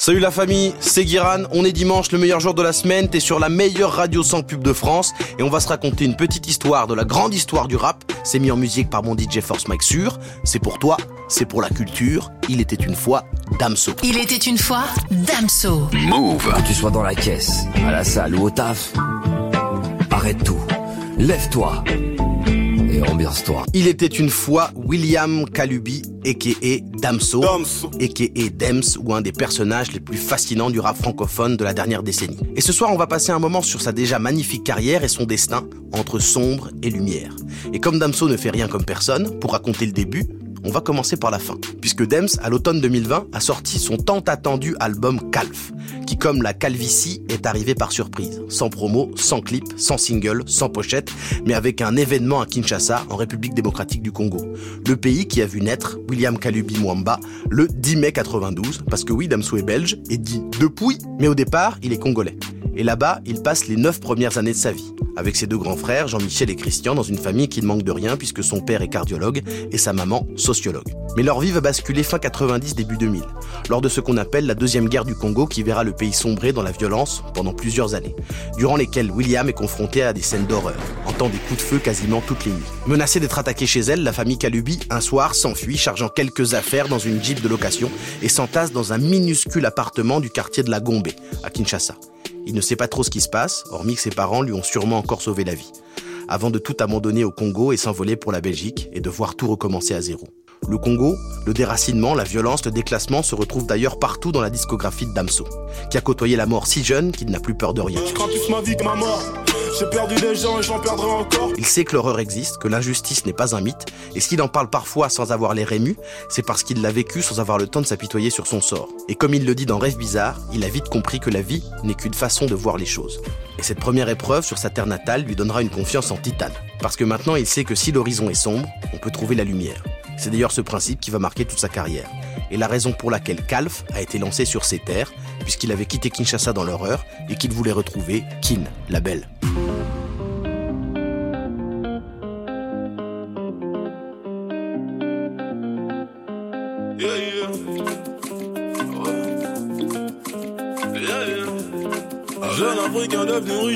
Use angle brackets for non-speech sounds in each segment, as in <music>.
Salut la famille, c'est Guiran, on est dimanche, le meilleur jour de la semaine, t'es sur la meilleure radio sans pub de France et on va se raconter une petite histoire de la grande histoire du rap. C'est mis en musique par mon DJ Force Mike Sur, c'est pour toi, c'est pour la culture, il était une fois Damso. Il était une fois Damso. Move. Que tu sois dans la caisse, à la salle ou au taf, arrête tout, lève-toi ambiance-toi. Il était une fois William Kalubi, a.k.a. Damso, a.k.a. Dems, ou un des personnages les plus fascinants du rap francophone de la dernière décennie. Et ce soir, on va passer un moment sur sa déjà magnifique carrière et son destin entre sombre et lumière. Et comme Damso ne fait rien comme personne, pour raconter le début, on va commencer par la fin, puisque Dems, à l'automne 2020, a sorti son tant attendu album Calf, qui, comme la calvitie, est arrivé par surprise, sans promo, sans clip, sans single, sans pochette, mais avec un événement à Kinshasa, en République démocratique du Congo. Le pays qui a vu naître William Kalubi Mwamba le 10 mai 92, parce que oui, Damso est belge, et dit depuis, mais au départ, il est congolais. Et là-bas, il passe les neuf premières années de sa vie, avec ses deux grands frères, Jean-Michel et Christian, dans une famille qui ne manque de rien puisque son père est cardiologue et sa maman sociologue. Mais leur vie va basculer fin 90, début 2000, lors de ce qu'on appelle la deuxième guerre du Congo qui verra le pays sombrer dans la violence pendant plusieurs années, durant lesquelles William est confronté à des scènes d'horreur, entend des coups de feu quasiment toutes les nuits. Menacée d'être attaquée chez elle, la famille Kalubi, un soir, s'enfuit, chargeant quelques affaires dans une jeep de location et s'entasse dans un minuscule appartement du quartier de la Gombe, à Kinshasa. Il ne sait pas trop ce qui se passe, hormis que ses parents lui ont sûrement encore sauvé la vie, avant de tout abandonner au Congo et s'envoler pour la Belgique et de voir tout recommencer à zéro. Le Congo, le déracinement, la violence, le déclassement se retrouvent d'ailleurs partout dans la discographie de Damso, qui a côtoyé la mort si jeune qu'il n'a plus peur de rien. J'ai perdu des gens et j'en perdrai encore. Il sait que l'horreur existe, que l'injustice n'est pas un mythe, et s'il en parle parfois sans avoir les rémus, c'est parce qu'il l'a vécu sans avoir le temps de s'apitoyer sur son sort. Et comme il le dit dans Rêve bizarre, il a vite compris que la vie n'est qu'une façon de voir les choses. Et cette première épreuve sur sa terre natale lui donnera une confiance en titane. Parce que maintenant il sait que si l'horizon est sombre, on peut trouver la lumière. C'est d'ailleurs ce principe qui va marquer toute sa carrière. Et la raison pour laquelle Calf a été lancé sur ses terres, puisqu'il avait quitté Kinshasa dans l'horreur et qu'il voulait retrouver Kin, la belle.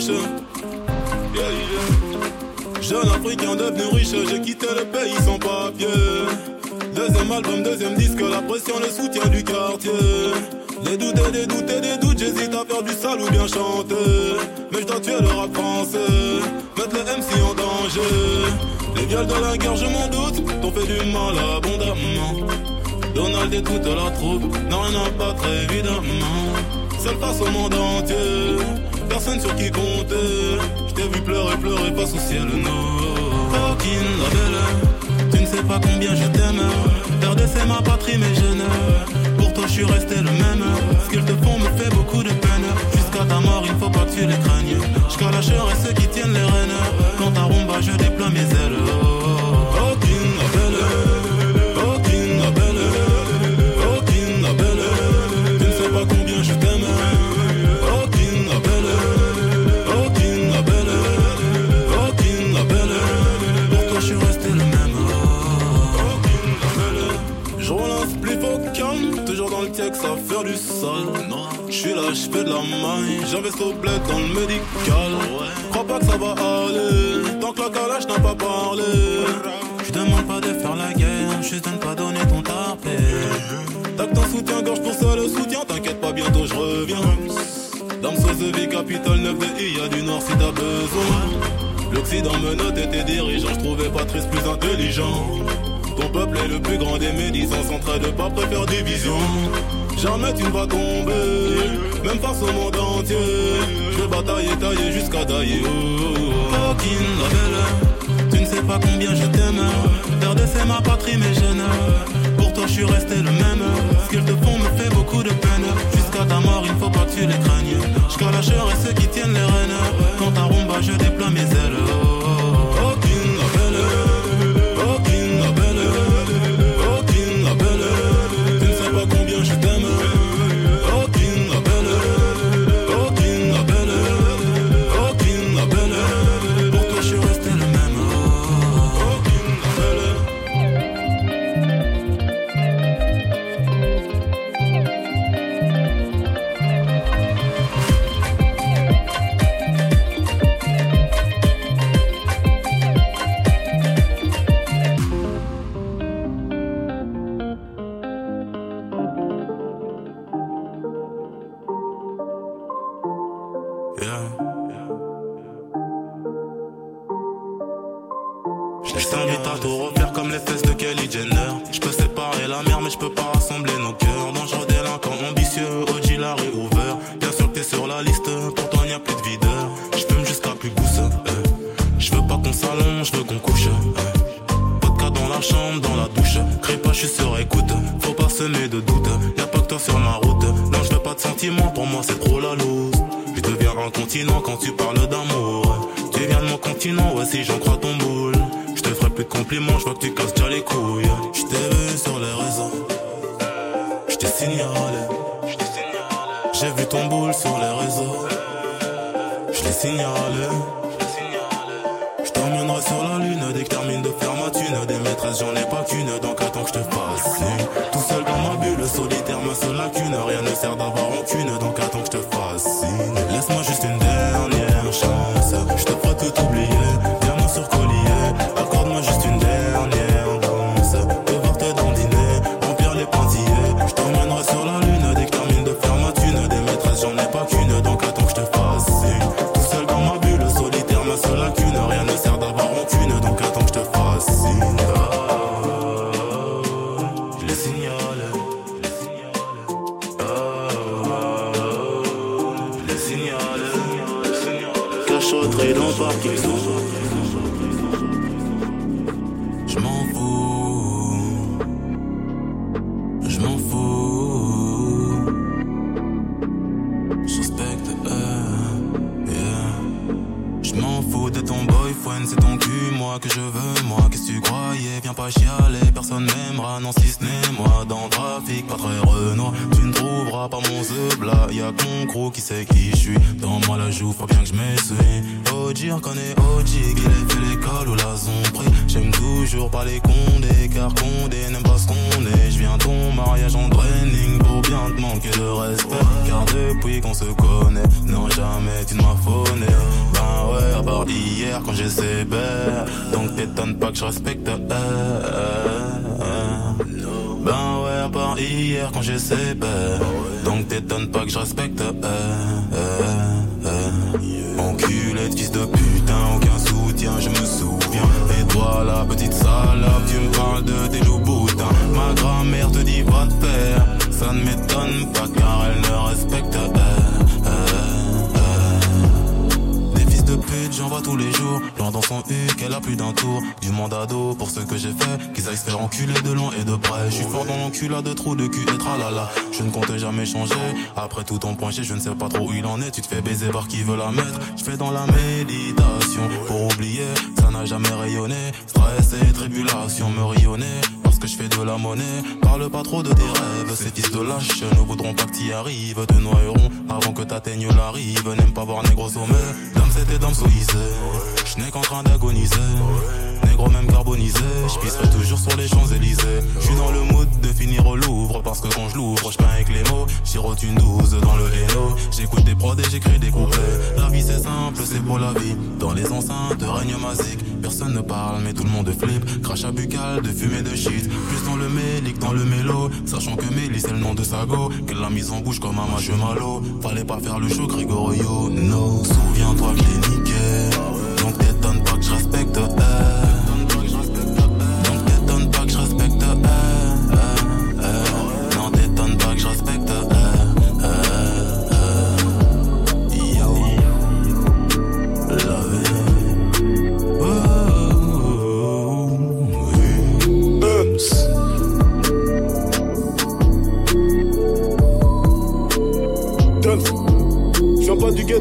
Riche. Jeune africain devenu riche, j'ai quitté le pays sans papier. Deuxième album, deuxième disque, la pression, le soutien du quartier. Des doutes et des doutes et des doutes, j'hésite à faire du sale ou bien chanter. Mais je dois tuer le rap mettre le MC en danger. Les viols de la guerre, je m'en doute, t'ont fait du mal abondamment. Donald et toute la troupe n'ont rien à battre évidemment. Seul face au monde entier, personne sur qui compter. Je t'ai vu pleurer, pleurer face au ciel, non. Fucking la belle, tu ne sais pas combien je t'aime. Père de c'est ma patrie, mais je ne. Pour toi, je suis resté le même. Ce qu'ils te font me fait beaucoup de peine. Jusqu'à ta mort, il faut pas que tu les craignes. La et ceux qui tiennent les rênes. Quand ta rumba, je déploie mes ailes. Je fais de la maille. Bled dans le médical. Crois pas que ça va aller, tant que la calage n'a pas parlé. Je demande pas de faire la guerre, juste de ne pas donner ton tapé. Tac ton soutien-gorge pour ça le soutien, t'inquiète pas, bientôt je reviens. Dame vie, capitale 9 de I, y'a du nord si t'as besoin. L'Occident me notait tes dirigeants, je trouvais Patrice plus intelligent. Ton peuple est le plus grand des médisants, en train de pas préfère division. Jamais tu ne vas tomber, même face au monde entier. Je vais batailler, tailler jusqu'à tailler. Oh, la belle, tu ne sais pas combien je t'aime. De c'est ma patrie, mais je Pour toi, je suis resté le même. Ce qu'ils te font me fait beaucoup de peine. Jusqu'à ta mort, il faut pas que tu les craignes. La et ceux qui tiennent les rênes. Quand ta rumba, je déploie mes ailes. Je suis sur écoute. Faut pas semer de doute. Y'a pas que toi sur ma route. Non, je veux pas de sentiments, pour moi c'est trop la loose. Je deviens un continent quand tu parles d'amour. Tu viens de mon continent, ouais, si j'en crois ton boule. Je te ferai plus de compliments, je vois que tu casses déjà les couilles. Je t'ai vu sur les réseaux. Je t'ai signalé. J'ai vu ton boule sur les réseaux. Je l'ai signalé. Je t'emmènerai sur la lune dès que termine de faire ma thune. Des maîtresses, j'en ai pas qu'une, que je te fasse Tout seul dans ma bulle, solitaire, ma seule lacune. Rien ne sert d'avoir aucune, donc attends que je te fascine. Laisse-moi hier quand j'ai sévère. Donc t'étonnes pas que je respecte. euh, euh, euh. Ben ouais, à part hier quand j'ai sévère. Donc t'étonnes pas que je respecte. Enculé de fils de putain, aucun soutien, je me souviens. Et toi, la petite salope, tu me parles de tes loups boutins. Ma grand-mère te dit va te faire. Ça ne m'étonne pas car elle ne respecte. euh, j'en vois tous les jours. Loin dans son huc, elle a plus d'un tour. Du mandat d'eau pour ce que j'ai fait. Qu'ils aillent se faire enculer de loin et de près. Je suis fort dans l'enculade de trous de cul et tralala. Je ne comptais jamais changer. Après tout ton G, je ne sais pas trop où il en est. Tu te fais baiser par qui veut la mettre. Je fais dans la méditation. Pour oublier, ça n'a jamais rayonné. Stress et tribulation me rayonner. Je fais de la monnaie. Parle pas trop de tes rêves. Ces fils de lâches ne voudront pas que t'y arrives. Te noieront avant que t'atteignes la rive. N'aime pas voir négro sommet. Dame c'était dame soïsée. Je n'ai qu'en train d'agoniser. Même carbonisé. Je pisserai toujours sur les Champs-Élysées. Je suis dans le mood de finir au Louvre. Parce que quand je l'ouvre, je avec les mots. Girote une douze dans le héno. J'écoute des prods et j'écris des couplets. La vie c'est simple, c'est pour la vie. Dans les enceintes règne magique. Personne ne parle, mais tout le monde flippe. Crachat buccal, de fumée de shit. Plus dans le mélique, dans le mélo. Sachant que Mélis c'est le nom de sa go. Qu'elle l'a mise en bouche comme un match malo. Fallait pas faire le show, Gregorio. No, souviens-toi que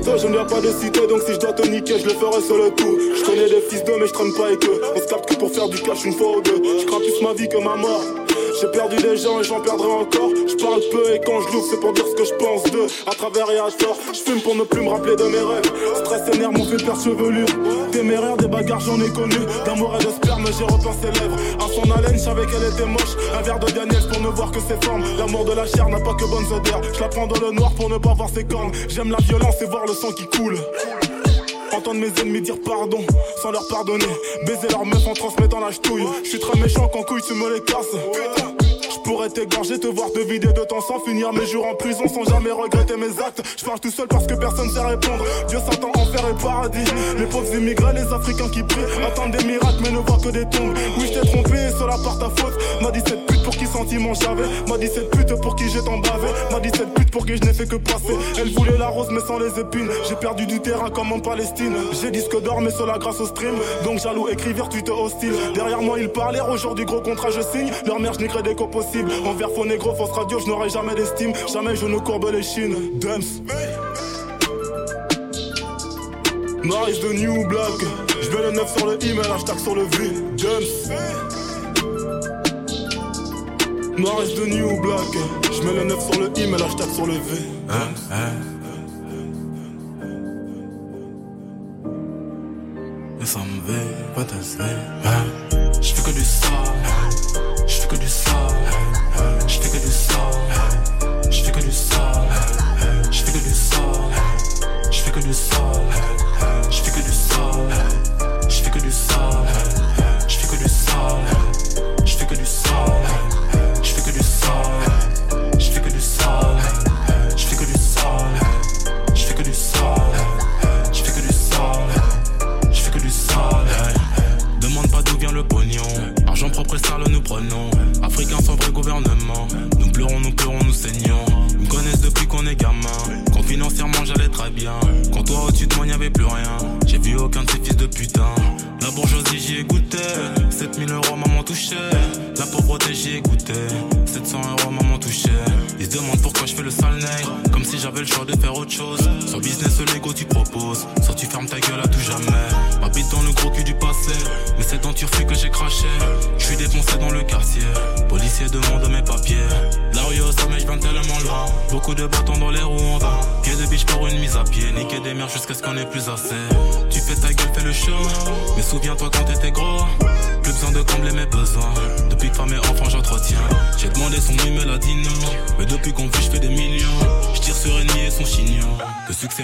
je ne viens pas de cité, donc si je dois te niquer, je le ferai sur le coup. Je connais des fils d'eux, mais je traîne pas avec eux. On se capte que pour faire du cash une fois ou deux. Je crains plus ma vie que ma mort. J'ai perdu des gens et j'en perdrai encore. Je parle peu et quand je l'ouvre, c'est pour dire ce que je pense d'eux. À travers et à tort, je fume pour ne plus me rappeler de mes rêves. Stress et nerfs m'ont fait perdre chevelure. Téméraire, des bagarres, j'en ai connu. D'amour et de sperme, j'ai repeint ses lèvres. À son haleine, je savais qu'elle était moche. Un verre de Daniel pour ne voir que ses formes. L'amour de la chair n'a pas que bonnes odeurs. Je la prends dans le noir pour ne pas voir ses cornes. J'aime la violence et voir le sang qui coule. Entendre mes ennemis dire pardon sans leur pardonner. Baiser leur meuf en transmettant la ch'touille. Je suis très méchant quand couille tu me les casses. Pourrais t'égorger, te voir te vider de ton sang, finir mes jours en prison sans jamais regretter mes actes. Je parle tout seul parce que personne sait répondre. Dieu s'attend enfer et paradis. Les pauvres immigrés, les Africains qui prient, attendent des miracles mais ne voient que des tombes. Oui, je t'ai trompé, cela par ta faute. M'a dit cette pute pour qui sentiment j'avais. M'a dit cette pute pour qui j'ai tant bavé. M'a dit cette pute pour qui je n'ai fait que passer. Elle voulait la rose mais sans les épines. J'ai perdu du terrain comme en Palestine. J'ai disque d'or mais cela grâce au stream. Donc jaloux, écrivir, tu te hostile. Derrière moi, ils parlaient, aujourd'hui gros contrat, je signe. Leur mère, je des co possible. Envers faux négro, fausse radio, je n'aurai jamais d'estime. Jamais je ne courbe les chines. Dumps. Nice de New Black. Je mets le 9 sur le email, hashtag sur le V. Dumps. Nice de New Black. Je mets le 9 sur le email, hashtag sur le V. Ça me va, pas ta Je fais que du sale, que du sale, je fais que du sale, je fais que du sale, je fais que du sale, je fais que du sale,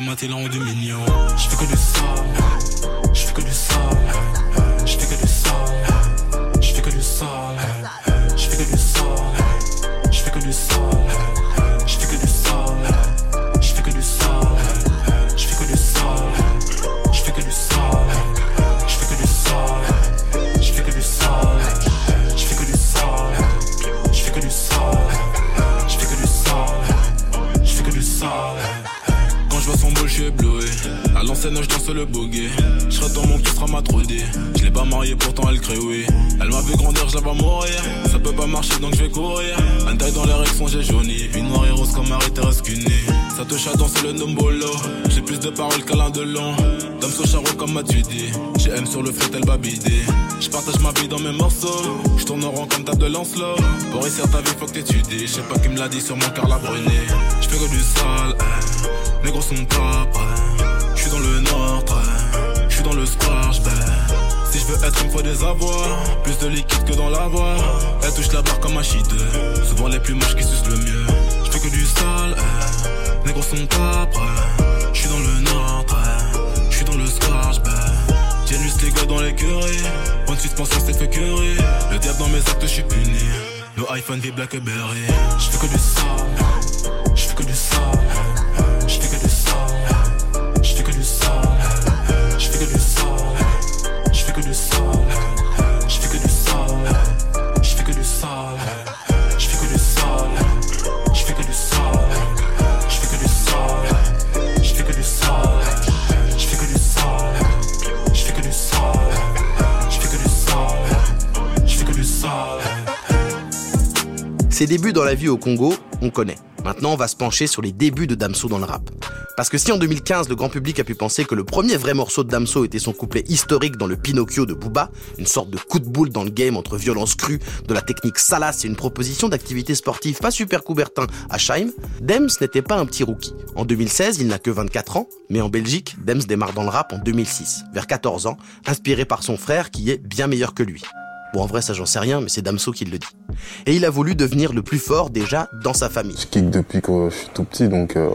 maintenant en 2000. J'ai plus de paroles qu'Alain Delon. Dame so comme m'as-tu dit. J'ai M sur le flot, elle va bider. Je partage ma vie dans mes morceaux. Je tourne en rond comme table de Lancelot. Pour réussir ta vie, faut que t'étudies. Je sais pas qui me l'a dit sur mon cœur, la. Je fais que du sale, eh. mes gros sont pas prêts. Je suis dans le nord, très. Je suis dans le square, j'bais. Si je être, il me faut des avoirs. Plus de liquide que dans la voie. Elle touche la barre comme un shit. Souvent les plus moches qui sucent le mieux. Je fais que du sale, eh. Mes gros sont pas prêts. Je suis dans le nord. Je suis dans le j'bais. Tiens juste les gars dans l'écurie. De suspension, c'est fait curry. Le diable dans mes actes, je suis puni. Le iPhone vit Blackberry. Je fais que du sale. Je fais que du sale. Ses débuts dans la vie au Congo, on connaît. Maintenant, on va se pencher sur les débuts de Damso dans le rap. Parce que si en 2015, le grand public a pu penser que le premier vrai morceau de Damso était son couplet historique dans le Pinocchio de Booba, une sorte de coup de boule dans le game entre violence crue, de la technique salace et une proposition d'activité sportive pas super coubertin à Scheim, Dems n'était pas un petit rookie. En 2016, il n'a que 24 ans, mais en Belgique, Dems démarre dans le rap en 2006, vers 14 ans, inspiré par son frère qui est bien meilleur que lui. Bon, en vrai, ça j'en sais rien, mais c'est Damso qui le dit. Et il a voulu devenir le plus fort déjà dans sa famille. Je kick depuis que je suis tout petit, donc euh,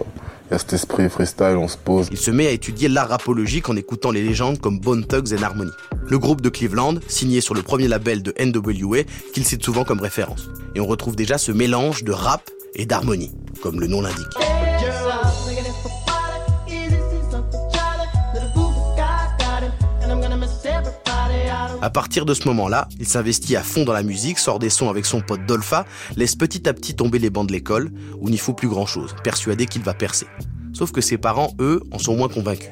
Il y a cet esprit freestyle, on se pose. Il se met à étudier l'art rapologique en écoutant les légendes comme Bone Thugs and Harmony. Le groupe de Cleveland, signé sur le premier label de NWA, qu'il cite souvent comme référence. Et on retrouve déjà ce mélange de rap et d'harmonie, comme le nom l'indique. À partir de ce moment-là, il s'investit à fond dans la musique, sort des sons avec son pote Dolpha, laisse petit à petit tomber les bancs de l'école, où n'y faut plus grand-chose, persuadé qu'il va percer. Sauf que ses parents, eux, en sont moins convaincus.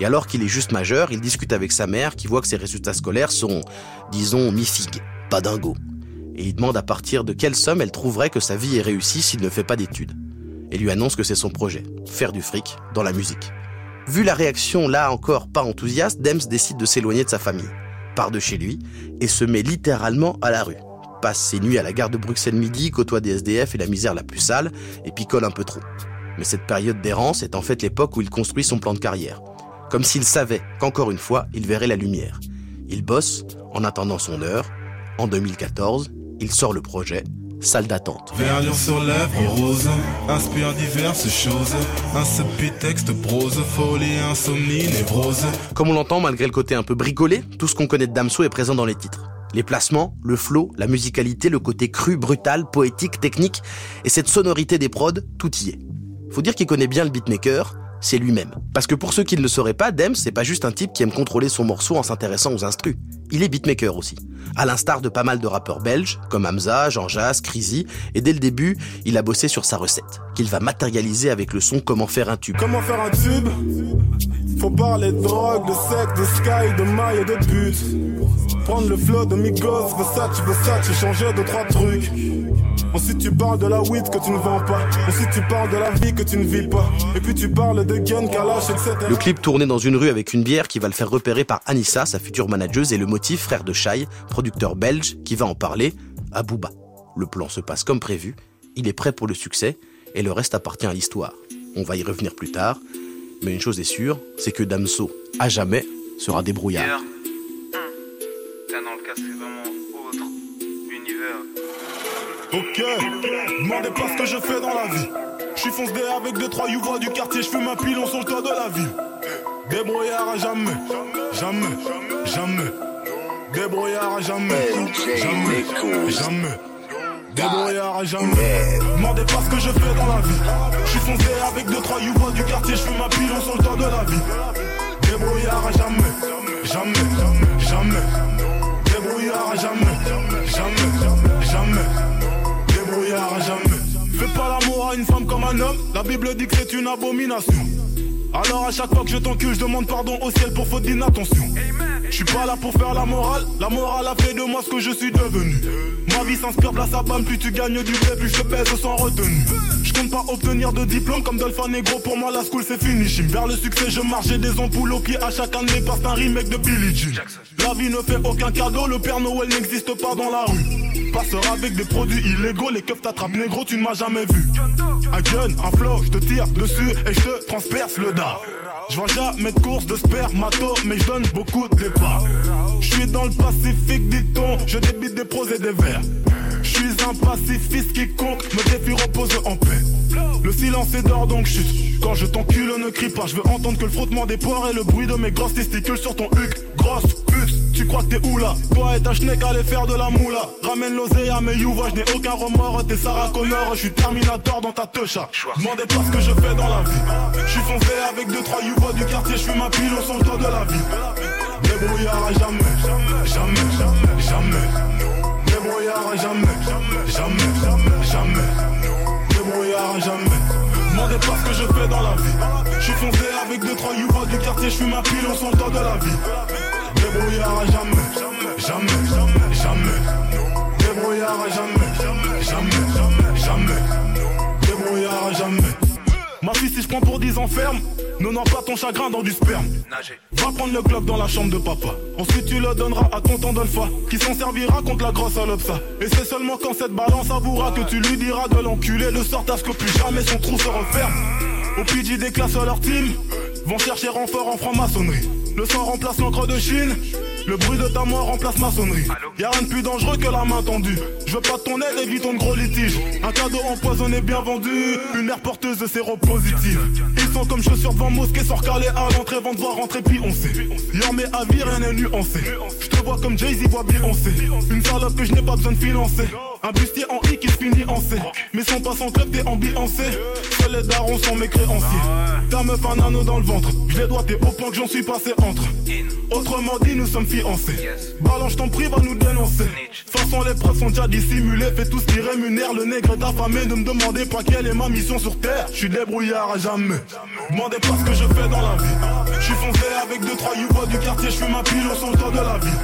Et alors qu'il est juste majeur, il discute avec sa mère qui voit que ses résultats scolaires sont, disons, mi-figue, pas dingo. Et il demande à partir de quelle somme elle trouverait que sa vie est réussie s'il ne fait pas d'études. Et lui annonce que c'est son projet, faire du fric dans la musique. Vu la réaction là encore pas enthousiaste, Dems décide de s'éloigner de sa famille part de chez lui et se met littéralement à la rue. Passe ses nuits à la gare de Bruxelles-Midi, côtoie des SDF et la misère la plus sale, et picole un peu trop. Mais cette période d'errance est en fait l'époque où il construit son plan de carrière. Comme s'il savait qu'encore une fois, il verrait la lumière. Il bosse en attendant son heure. En 2014, il sort le projet salle d'attente. Verlure sur lèvres rose, inspire diverses choses, un texte prose, folie, insomnie, névrose. Comme on l'entend, malgré le côté un peu bricolé, tout ce qu'on connaît de Damso est présent dans les titres. Les placements, le flow, la musicalité, le côté cru, brutal, poétique, technique, et cette sonorité des prods, tout y est. Faut dire qu'il connaît bien le beatmaker, c'est lui-même. Parce que pour ceux qui ne le sauraient pas, Dems, c'est pas juste un type qui aime contrôler son morceau en s'intéressant aux instrus. Il est beatmaker aussi. À l'instar de pas mal de rappeurs belges, comme Hamza, Jean Jas, Crazy, et dès le début, il a bossé sur sa recette, qu'il va matérialiser avec le son Comment faire un tube. Comment faire un tube? Faut parler de drogue, de sexe, de sky, de maille et de but. Prendre le flow de Migos, Versace, Versace, changer de trois trucs. Ensuite tu parles de la weed que tu ne vends pas. Ensuite tu parles de la vie que tu ne vis pas. Et puis tu parles Le clip tourné dans une rue avec une bière qui va le faire repérer par Anissa, sa future manageuse, et le motif, frère de Shai, producteur belge, qui va en parler à Booba. Le plan se passe comme prévu, il est prêt pour le succès, et le reste appartient à l'histoire. On va y revenir plus tard, mais une chose est sûre, c'est que Damso, à jamais, sera débrouillard. Ok, demandez pas ce que je fais dans la vie. Je suis foncé avec deux trois youvois du quartier, je fume un pilon sur le toit de la ville. Débrouillard à jamais, jamais, jamais. Débrouillard à jamais, jamais, jamais. Débrouillard à jamais. Demandez pas ce que je fais dans la vie. Je suis foncé avec deux trois youvois du quartier, je fume un pilon sur le toit de la ville. Débrouillard à jamais, jamais, jamais. Débrouillard à jamais, jamais, jamais jamais. Fais pas l'amour une femme comme un homme, la Bible dit que c'est une abomination. Alors à chaque fois que je t'encule, je demande pardon au ciel pour faute d'inattention. Je suis pas là pour faire la morale, la morale a fait de moi ce que je suis devenu. Ma vie s'inspire place à balle, plus tu gagnes du blé, plus je pèse sans retenue. Je compte pas obtenir de diplôme comme Dolphin Negro, pour moi la school c'est fini. Vers le succès, je marche des ampoules au à chaque année, passe un remake de Billie Jean. La vie ne fait aucun cadeau, le Père Noël n'existe pas dans la rue. Passera avec des produits illégaux, les keufs t'attrapent négro, tu ne m'as jamais vu. Un gun, un flow, je te tire dessus et je te transperce le Je vois jamais de course de spermato, mais je donne beaucoup de départ. Je suis dans le Pacifique, dit-on, je débite des pros et des vers. Je suis un pacifiste qui compte, me défie repose en paix. Le silence est d'or donc chute. Quand je t'encule, ne crie pas. Je veux entendre que le frottement des poires et le bruit de mes grosses testicules sur ton huc. Grosse puce, tu crois que t'es où là Toi et ta schneck allez faire de la moula. Ramène l'oseille à mes youva, je n'ai aucun remords. T'es Sarah Connor, je suis Terminator dans ta techa. Demandez pas ce que je fais dans la vie. Je suis foncé avec deux trois youva du quartier, je suis ma pile au son de la vie. Débrouillard à jamais, jamais, jamais, jamais. Débrouillard à jamais, jamais, jamais, jamais. Débrouillard à jamais. Demandez pas ce que je fais dans la vie. Je suis foncé avec deux trois youva du quartier, je suis ma pile au son de la vie. Débrouillard à jamais, jamais, jamais, jamais. Débrouillard à jamais, jamais, jamais. Débrouillard à jamais. Ma fille, si je prends pour 10 enfermes, ne noie pas ton chagrin dans du sperme. Va prendre le club dans la chambre de papa. Ensuite, tu le donneras à tonton Dolpha, qui s'en servira contre la grosse ça. Et c'est seulement quand cette balance avouera que tu lui diras de l'enculer, de sorte à ce que plus jamais son trou se referme. Au PG des classes leur team, vont chercher renfort en franc-maçonnerie. Le sang remplace l'encre de Chine. Le bruit de ta mort remplace maçonnerie. Y'a rien de plus dangereux que la main tendue. Je veux pas ton aide, évitons de gros litiges. Un cadeau empoisonné bien vendu. Une air porteuse de séropositive. Ils sont comme chaussures devant mosquée, sort calé à l'entrée, vont devoir rentrer, puis on sait. Y'a mes avis, rien n'est nuancé. Je te vois comme Jay-Z voit Beyoncé. Une salope que je n'ai pas besoin de financer. Un bustier en I qui se finit en C. Mais son passant club, t'es ambiancé. Seuls les darons sont mes créanciers. Ta meuf un anneau dans le ventre. Je les dois, t'es au point que j'en suis passé entre. Autrement dit, nous sommes fiancés. Balance ton prix, va nous dénoncer. Façon, les preuves sont déjà dissimulées. Fais tout ce qui rémunère. Le nègre est affamé. Ne me demandez pas quelle est ma mission sur terre. Je suis débrouillard à jamais. Demandez pas ce que je fais dans la vie. Je suis foncé avec deux, trois youvois du quartier. Je fume ma pile au son de la vie.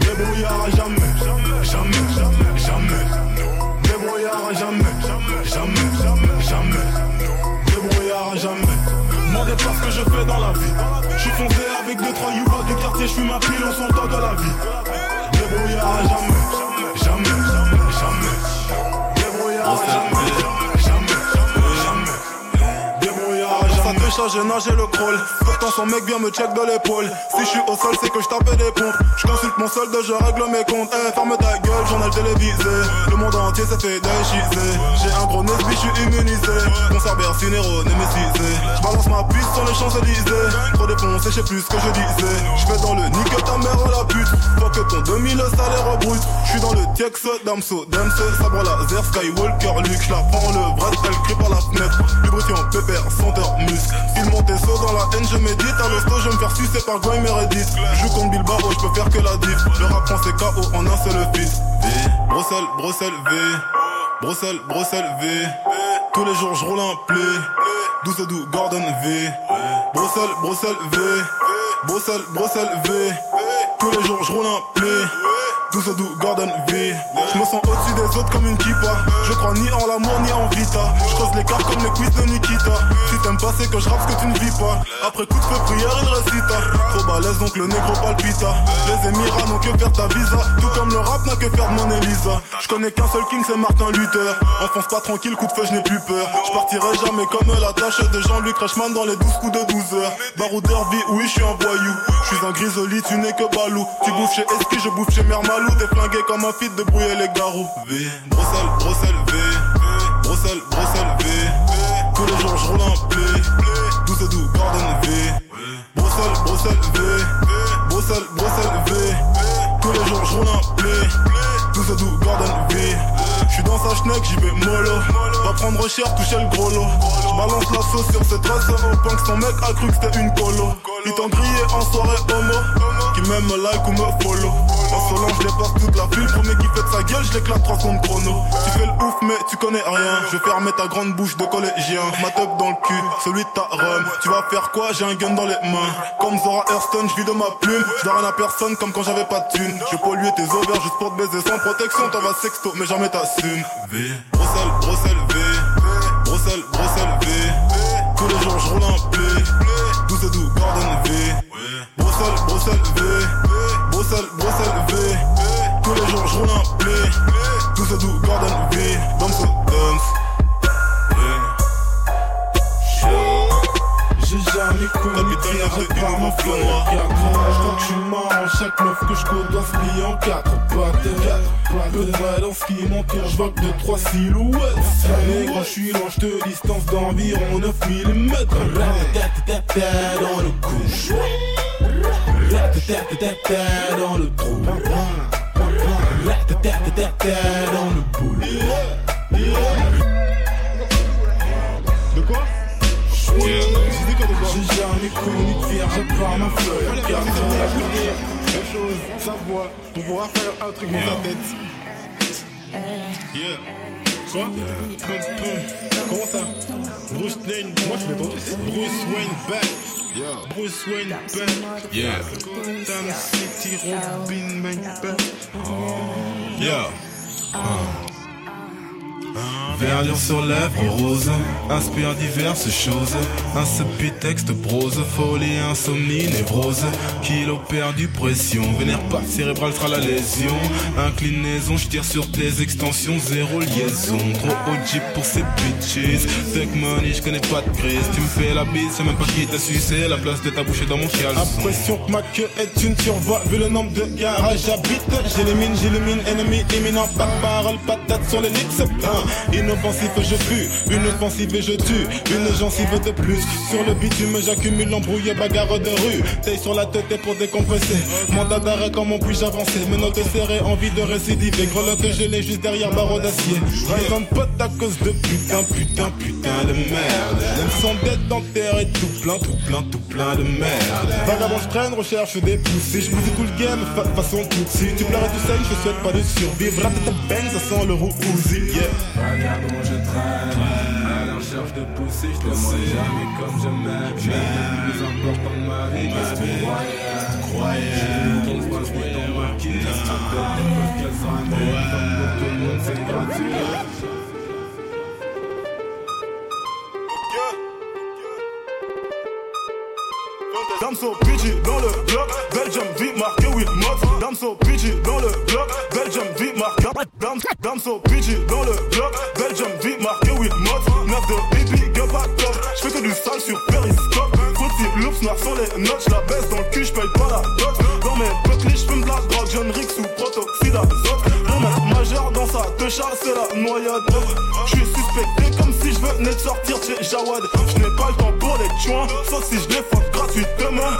Débrouillard à jamais. Jamais, jamais, jamais. Débrouillard à jamais. Jamais, jamais, jamais. Débrouillard à jamais. Demandez pas ce que je fais dans la vie. Je suis foncé avec deux, trois youvois du quartier. Je fume ma pile au son de la vie. Débrouillard à. Jamais, j'ai nagé le crawl. Pourtant son mec vient me check de l'épaule. Si je suis au sol, c'est que je tapais des pompes. Je consulte mon solde, je règle mes comptes. Eh, ferme ta gueule, journal télévisé. Le monde entier s'est fait déchiser. J'ai un gros nez, je suis immunisé. Mon cerbère, cinéro, némécisé. Je balance ma piste sur les Champs-Élysées. Trop défoncé, je sais plus que je disais. Je fais dans le nique ta mère la pute. Faut que ton 2000 salaire brut. Je suis dans le Tiex, Damso, Damso, sabre laser, Skywalker, Luke. Je la prends le bras, elle crie par la fenêtre. Lubrifiant, pépère, senteur, muscle. Il monte saut dans la haine, je médite. À l'hosto, je me faire sucer par Grime et Reddit. Je contre Bilbao, je peux faire que la diff. Le rap français KO en un seul fils. V, Bruxelles, Bruxelles, V. Bruxelles, Bruxelles, V. Tous les jours, je roule un play. Douce et doux, Gordon V. Bruxelles, Bruxelles, V. Bruxelles, Bruxelles, V. Tous les jours, je roule un play. Et doux, Gordon V. Je me sens au-dessus des autres comme une kippa. Je crois ni en l'amour ni en vita. Je creuse l'écart comme les quiz de Nikita. Si t'aimes pas, c'est que je rappe ce que tu ne vis pas. Après coup de feu, prière, il récita. Trop balèze, donc le négro palpita. Les Émirats n'ont que faire ta visa. Tout comme le rap n'a que faire de mon Elisa. Je connais qu'un seul king, c'est Martin Luther. Enfonce pas tranquille, coup de feu, je n'ai plus peur. Je partirai jamais comme la tâche de Jean-Luc Reichmann dans les 12 coups de 12 heures. Baroudeur vie, oui, je suis un voyou. Je suis un grisoli, tu n'es que balou. Tu bouffes chez Eski, je bouffe chez Mermalou. Flingué comme un feat de brouiller les garous. V, Bruxelles, Bruxelles, V. Bruxelles, Bruxelles, V. Tous les jours, je roule un play. 12 et doux, Gordon V. Bruxelles, Bruxelles, V. Bruxelles, Bruxelles, V. Tous les jours, je roule un play. 12 et doux, Gordon V. J'suis dans sa schneck, j'y vais mollo. Va prendre cher, toucher le gros lot. J'balance la sauce sur cette race au point que son mec a cru que c'était une colo. Ils t'ont grillé en soirée homo. Qui même me like ou me follow. Je dépasse toute la ville. Premier qui fait de sa gueule, je l'éclate 3 secondes chrono. Tu fais le ouf, mais tu connais rien. Je vais fermer ta grande bouche de collégien. Ma teub dans le cul, celui de ta rhum. Tu vas faire quoi? J'ai un gun dans les mains. Comme Zora Hurston, je vis de ma plume. Je rien à personne comme quand j'avais pas de thune. Je polluer tes ovaires juste pour te baiser sans protection. T'en vas sexto, mais jamais t'assumes. V, Bruxelles, Bruxelles, V. Bruxelles, Bruxelles, V. Tous les jours, je roule un play. 12 et doux, Gordon V. Bruxelles, Bruxelles, V. Bruxelles, Bruxelles, V. Tous les jours, je roule un play. 12 et doux, Gordon V. Dance, dance. J'ai jamais connu pire, je pars mon crois que je suis marrant, chaque meuf que je côtoie se plie en quatre pattes Peu de qui m'entoure, je vois que deux, trois silhouettes. Négro, je suis loin, je te distance d'environ 9 mm dans le couche dans le trou dans le boule De quoi j'ai jamais connu de je prends ma fleur Garde Même chose, sa voix, pour pouvoir faire un truc dans ta tête Yeah. Quoi Comment ça Bruce Wayne, moi je fais Bruce Wayne back. Bruce Wayne back. Yeah. Gotham City, Robin, my back. Yeah. Verdure sur lèvres rose, inspire diverses choses. Un subtexte prose, folie, insomnie, névrose. Kilo perdu, pression, vénère pas cérébral sera la lésion. Inclinaison, je tire sur tes extensions, zéro liaison. Trop OG pour ces bitches. Tech money, je connais pas de crise. Tu me fais la bise, c'est même pas qui t'a sucé. La place de ta bouche dans mon fial. Impression que ma queue est une survoi, vu le nombre de garages j'habite. J'élimine, j'illumine, ennemi imminent, pas de parole, patate sur les lips. Inoffensif, je fuis, une et je tue, une gencive de plus. Sur le bitume, j'accumule l'embrouille, bagarre de rue. Taille sur la tête pour décompresser. Mandat d'arrêt, comment puis-je avancer? Mes notes serrées, envie de récidiver. Grelotte gelée juste derrière barreau d'acier. Raison pote à cause de putain, putain, putain de merde. Même son d'être enterré tout plein, tout plein, tout plein de merde. Vagabond, je traîne, recherche des poussées. Je tout le game, fa façon tout. Si tu pleurais tout seul, je souhaite pas de survivre. Rate ta peine, ça sent le roux yeah. Regarde où je traîne. À la recherche de pousser, je te sais jamais comme je m'aime. Le plus important de ma vie, qu'est-ce que tu croyais? Croyais. Ton passe oui ton marquis Qu'est-ce que tu donnes Qu'elle sera une femme pour tout le monde, c'est gratuit Damso bitchy dans le bloc, Belgium vie marqué with mods. Damso bitchy dans le bloc, Belgium vie marqué. Damso bitchy dans le bloc, Belgium vie marqué de baby, gueule pas top. J'fais que du sale sur Periscope. Faut loops noirs sur les notes, j'la baisse dans le cul, j'paye pas la dot. Dans mes buckley, j'fume de la drogue, jeune Rick sous protoxyde d'azote. Remède majeur dans sa te c'est la noyade. J'suis suspecté si j'venais de sortir chez Jawad. J'n'ai pas le temps pour les joints, sauf si j'les faute gratuitement.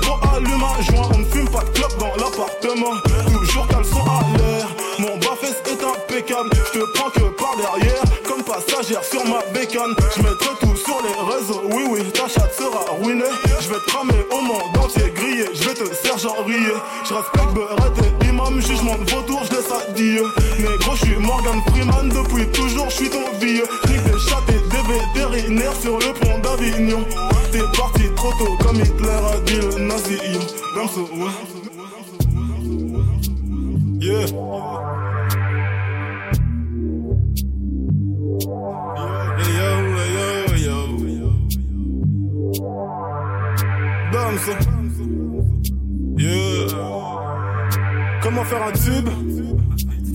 Gros allume un joint, on ne fume pas de clope dans l'appartement. Toujours caleçon à l'air, mon bas-fesse est impeccable. J'te prends que par derrière, comme passagère sur ma bécane. J'mettrai tout sur les réseaux, oui oui, ta chatte sera ruinée. J'vais te cramer au monde entier grillé, j'vais te sergent riller. J'respecte Beret et imam, jugement de vautour, j'laisse à Dieu. Mais gros, j'suis Morgan Freeman depuis toujours, j'suis ton vieux. Nique des vétérinaires sur le pont d'Avignon. T'es parti trop tôt comme Hitler a dit le nazi. Yeah. Yeah. Comment faire un tube?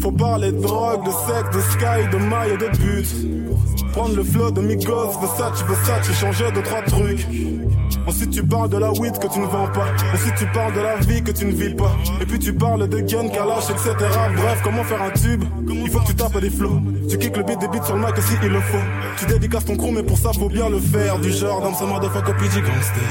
Faut parler de drogue, de sexe, de sky, de maille et de but. Prendre le flow de Migos, Versace, Versace, changer de trois trucs. Ensuite tu parles de la weed que tu ne vends pas. Ensuite tu parles de la vie que tu ne vis pas. Et puis tu parles de gun, kalash, etc. Bref, comment faire un tube? Il faut que tu tapes des flots. Tu kicks le beat des beats sur le mic si il le faut. Tu dédicaces ton crew, mais pour ça faut bien le faire. Du genre dans ce motherfucker PG gangster.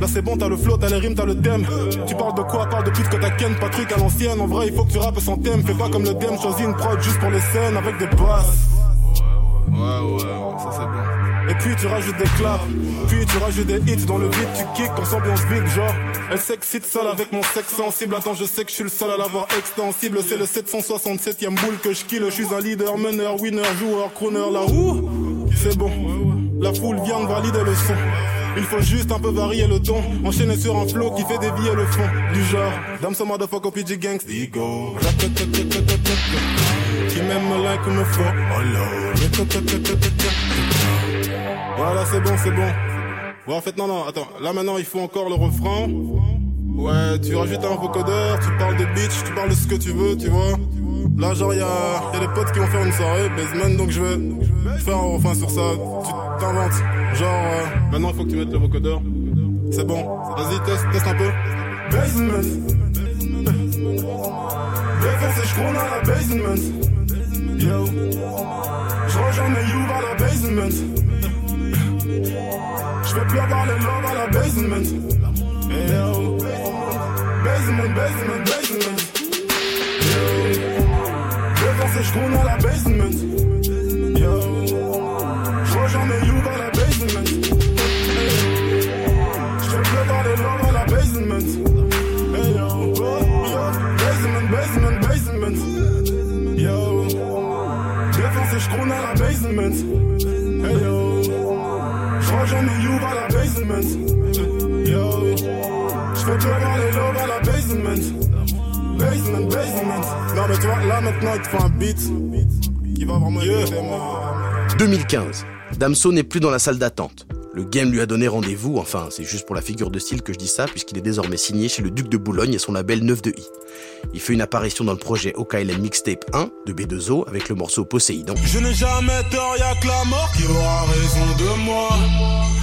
Là c'est bon, t'as le flow, t'as les rimes, t'as le thème. Tu parles de quoi? Parle de pute que t'as ken, pas à l'ancienne. En vrai, il faut que tu rappes sans thème. Fais pas comme le DM, choisis une prod juste pour les scènes avec des basses. Puis tu rajoutes des claps, puis tu rajoutes des hits dans le vide, tu kicks quand ambiance vide, genre elle s'excite seule avec mon sexe sensible. Attends, je sais que je suis le seul à l'avoir extensible. C'est le 767ème boule que je kill. Je suis un leader, meneur, winner, joueur, crooner. Là où c'est bon, la foule vient de valider le son. Il faut juste un peu varier le ton, enchaîner sur un flow qui fait dévier le fond. Du genre, dame some motherfucker PG gangs, ego. Qui m'aime me like me faut, Voilà, c'est bon, c'est bon. Ouais, en fait, non, non, attends. Là, maintenant, il faut encore le refrain. Ouais, tu rajoutes un vocodeur, tu parles de bitch, tu parles de ce que tu veux, tu vois. Là, genre, y'a y a des potes qui vont faire une soirée, basement, donc je vais faire un refrain sur ça. Tu t'inventes. Genre, euh, maintenant, il faut que tu mettes le vocodeur. C'est bon. Vas-y, teste, teste un peu. Basement. Défoncé, je à la basement. Yo. Je rejoins mes you à la basement. Je vais plus avoir les love à la basement. Yo. Basement, basement, basement. Yo. Défoncé, je à la basement? Yo. Je rejoins mes you à la basement. Je vais plus avoir les love à la basement. Yo. Basement, basement, basement. Yo. Défoncé, je à la basement? Basement. Yo. J'fais pleurer les love à la basement. Basement, basement. Non mais tu vois, là maintenant il te faut un beat va vraiment 2015. Damso n'est plus dans la salle d'attente. Le game lui a donné rendez-vous, enfin c'est juste pour la figure de style que je dis ça, puisqu'il est désormais signé chez le Duc de Boulogne et son label 9 de I. Il fait une apparition dans le projet OKLM Mixtape 1 de B2O avec le morceau Poséidon. Je n'ai jamais tort, y'a que la mort qui aura raison de moi.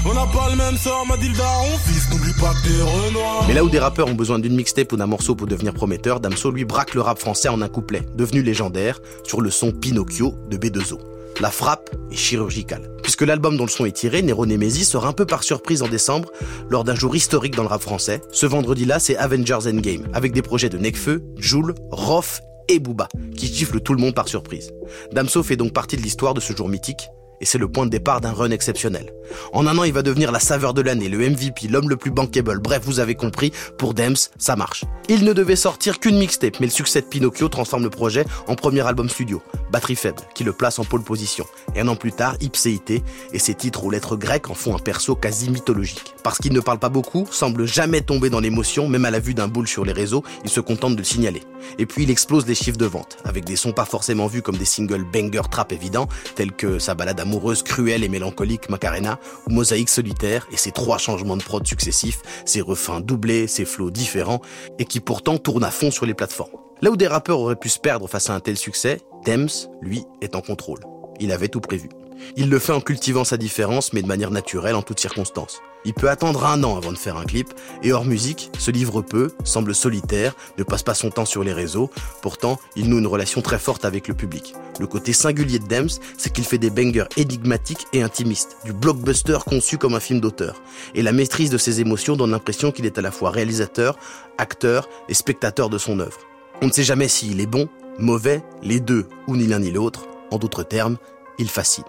On n'a pas le même sort, m'a dit le daron, fils, n'oublie pas que t'es Renoir. Mais là où des rappeurs ont besoin d'une mixtape ou d'un morceau pour devenir prometteur, Damso lui braque le rap français en un couplet, devenu légendaire, sur le son Pinocchio de B2O. La frappe est chirurgicale. Puisque l'album dont le son est tiré, Nero Nemesis, sera un peu par surprise en décembre, lors d'un jour historique dans le rap français. Ce vendredi-là, c'est Avengers Endgame, avec des projets de Nekfeu, Joule, Rof et Booba, qui giflent tout le monde par surprise. Damso fait donc partie de l'histoire de ce jour mythique, et c'est le point de départ d'un run exceptionnel. En un an, il va devenir la saveur de l'année, le MVP, l'homme le plus bankable. Bref, vous avez compris, pour Dems, ça marche. Il ne devait sortir qu'une mixtape, mais le succès de Pinocchio transforme le projet en premier album studio, Batterie faible, qui le place en pole position. Et un an plus tard, Ipséité et ses titres aux lettres grecques en font un perso quasi mythologique. Parce qu'il ne parle pas beaucoup, semble jamais tomber dans l'émotion, même à la vue d'un boule sur les réseaux, il se contente de le signaler. Et puis il explose les chiffres de vente, avec des sons pas forcément vus comme des singles banger trap évidents, tels que sa balade cruelle et mélancolique Macarena, ou Mosaïque solitaire et ses trois changements de prod successifs, ses refrains doublés, ses flots différents, et qui pourtant tournent à fond sur les plateformes. Là où des rappeurs auraient pu se perdre face à un tel succès, Dems, lui, est en contrôle. Il avait tout prévu. Il le fait en cultivant sa différence, mais de manière naturelle en toutes circonstances. Il peut attendre un an avant de faire un clip, et hors musique, se livre peu, semble solitaire, ne passe pas son temps sur les réseaux, pourtant il noue une relation très forte avec le public. Le côté singulier de Dems, c'est qu'il fait des bangers énigmatiques et intimistes, du blockbuster conçu comme un film d'auteur. Et la maîtrise de ses émotions donne l'impression qu'il est à la fois réalisateur, acteur et spectateur de son œuvre. On ne sait jamais s'il est bon, mauvais, les deux, ou ni l'un ni l'autre. En d'autres termes, il fascine.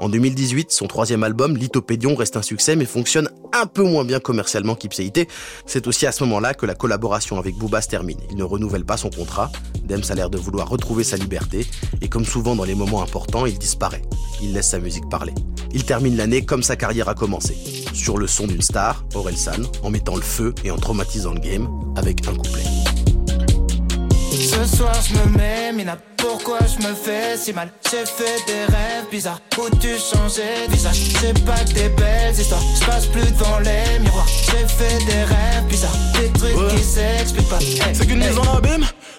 En 2018, son troisième album, Lithopédion, reste un succès mais fonctionne un peu moins bien commercialement qu'Ipséité. C'est aussi à ce moment-là que la collaboration avec Booba se termine. Il ne renouvelle pas son contrat. Dems a l'air de vouloir retrouver sa liberté et comme souvent dans les moments importants, il disparaît. Il laisse sa musique parler. Il termine l'année comme sa carrière a commencé. Sur le son d'une star, San, en mettant le feu et en traumatisant le game avec un couplet. Ce soir je me mets mina pourquoi je me fais si mal? J'ai fait des rêves bizarres Où tu changeais? De visage C'est pas que des belles histoires. Je passe plus dans les miroirs. J'ai fait des rêves bizarres Des trucs qui s'expliquent pas. C'est qu'une mise en abîme?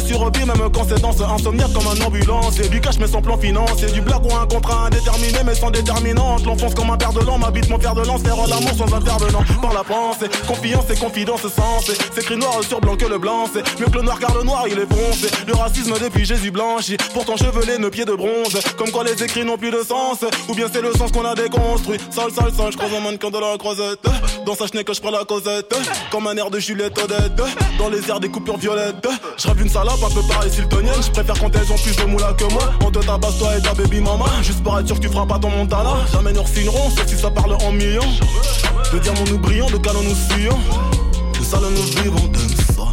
sur vie, même quand c'est dans ce comme un ambulance. Et du cash mais sans plan financier, du blague ou un contrat indéterminé mais sans déterminante. L'enfonce comme un père de l'an, m'habite mon père de lance, faire l'amour sans intervenant. Par la pensée, confiance et confidence sens. C'est écrit noir sur blanc que le blanc, c'est mieux que le noir car le noir il est foncé. Le racisme depuis Jésus blanchi, pourtant chevelé, nos pieds de bronze. Comme quoi les écrits n'ont plus de sens, ou bien c'est le sens qu'on a déconstruit. Sale, sale, sale, je croise un mannequin de la croisette. Dans sa chenille que je prends la causette, comme un air de Juliette Odette. Dans les airs des coupures violettes, je rêve une salope un peu pareil siltonienne. Je préfère quand elles ont plus de moula que moi. On te tabasse toi et ta baby mama. Juste pour être sûr que tu feras pas ton montana. Jamais nous refinerons, sauf si ça parle en millions. De diamants nous brillons, de canons nous fuyons. De salles nous vivons, d'un son.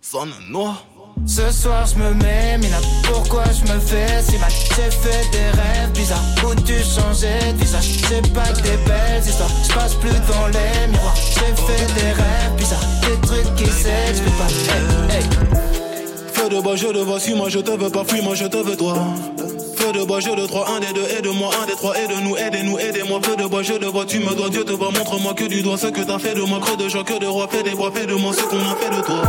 Sonne noir. Ce soir je me mets mina Pourquoi je me fais si mal? J'ai fait des rêves bizarres Où tu changeais de visage? C'est pas que des belles histoires Je passe plus dans les miroirs J'ai fait des rêves bizarres Des trucs qui s'expliquent pas hey, hey. Feu de bois je te vois moi je te veux pas Fuis moi je te veux toi Feu de bois, je de trois, un des deux, aide-moi, un des trois, aide-nous, aidez-nous, aidez-moi. Feu de bois, je de vois, tu me dois, Dieu te voit, montre-moi que du doigt ce que t'as fait de moi, creux de joie, que de roi, fais des bois, fais de moi ce qu'on a fait de toi.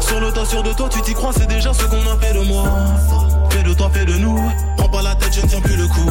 Sur le tas, sur de toi, tu t'y crois, c'est déjà ce qu'on a fait de moi. Fais de toi, fais de nous, prends pas la tête, je ne tiens plus le coup.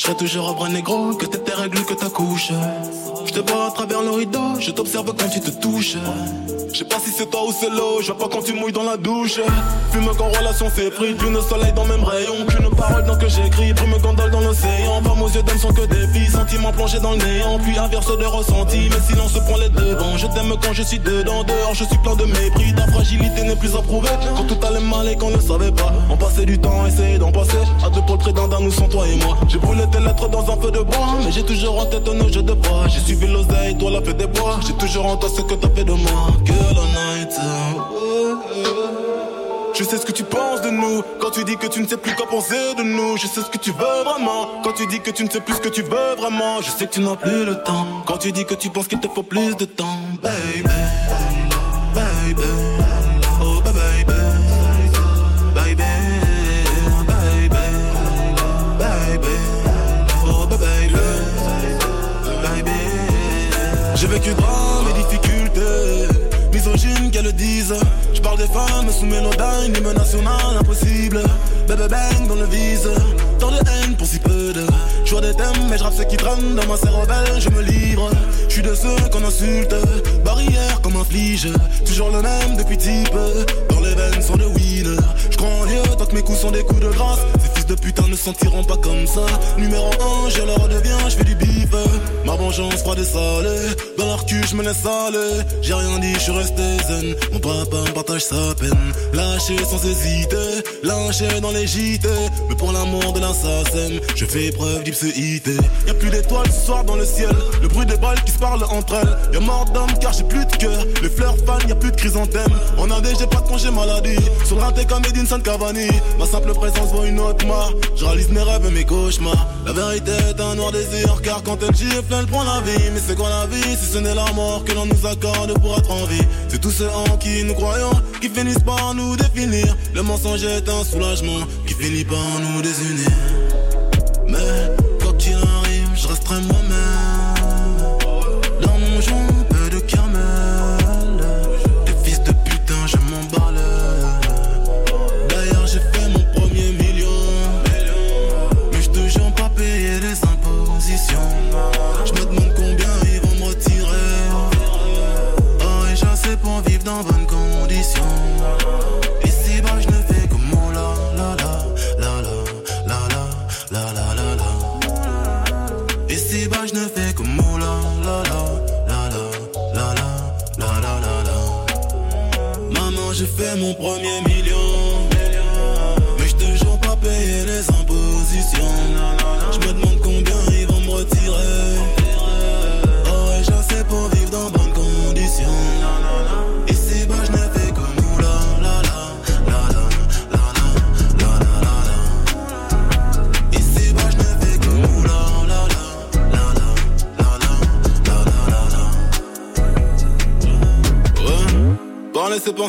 je serai toujours un bras négro, que t'es tes règles, que ta couche. Je te vois à travers le rideau, je t'observe quand tu te touches. Je sais pas si c'est toi ou c'est l'eau, je vois pas quand tu mouilles dans la douche. Fume qu'en relation c'est pris, le soleil dans le même rayon. Qu'une parole dans que j'écris, me gondole dans l'océan. Pas aux yeux d'homme sont que des filles, sentiments plongés dans le néant. Puis inverse de ressenti, mais silence prend les devants. Je t'aime quand je suis dedans, dehors je suis plein de mépris. Ta fragilité n'est plus approuvée, quand tout allait mal et qu'on ne savait pas. On passait du temps, essayer d'en passer. À deux près d'un nous sont toi et moi. J'ai brûlé tes lettres dans un feu de bois, mais j'ai toujours en tête nos jeux de bois. J'ai l'oseille, toi la des bois. J'ai toujours en toi ce que t'as fait de moi. Je sais ce que tu penses de nous. Quand tu dis que tu ne sais plus quoi penser de nous Je sais ce que tu veux vraiment. Quand tu dis que tu ne sais plus ce que tu veux vraiment Je sais que tu n'as plus le temps. Quand tu dis que tu penses qu'il te faut plus de temps baby vécu drame et difficultés misogynes qu'elles le disent. Je parle des femmes sous mélodie, hymne national impossible. Bébé bang dans le vise, tant de haine pour si peu de. Je des thèmes, mais je rappe ce qui traîne dans ma cervelle, je me livre. Je suis de ceux qu'on insulte, barrière comme un. Toujours le même depuis type, dans les veines sont de winner. Je crois en Dieu tant que mes coups sont des coups de grâce. De putain ne sentiront pas comme ça. Numéro 1, je leur deviens, je fais du bif. Ma vengeance froide et salée, dans leur cul je me laisse aller. J'ai rien dit, je suis resté zen. Mon papa me partage sa peine. Lâché sans hésiter, lâché dans les JT. Mais pour l'amour de l'assassin, je fais preuve d'ipséité. Y'a plus d'étoiles ce soir dans le ciel. Le bruit des balles qui se parlent entre elles. Y'a mort d'homme car j'ai plus de cœur. Les fleurs fanent, y'a plus de chrysanthème. En AD, j'ai pas de congé maladie. Sur le raté comme Edinson Cavani. Ma simple présence vaut une autre Je réalise mes rêves et mes cauchemars. La vérité est un noir désir car quand elle gifle, elle prend la vie. Mais c'est quoi la vie si ce n'est la mort que l'on nous accorde pour être en vie? C'est tous ceux en qui nous croyons qui finissent par nous définir. Le mensonge est un soulagement qui finit par nous désunir.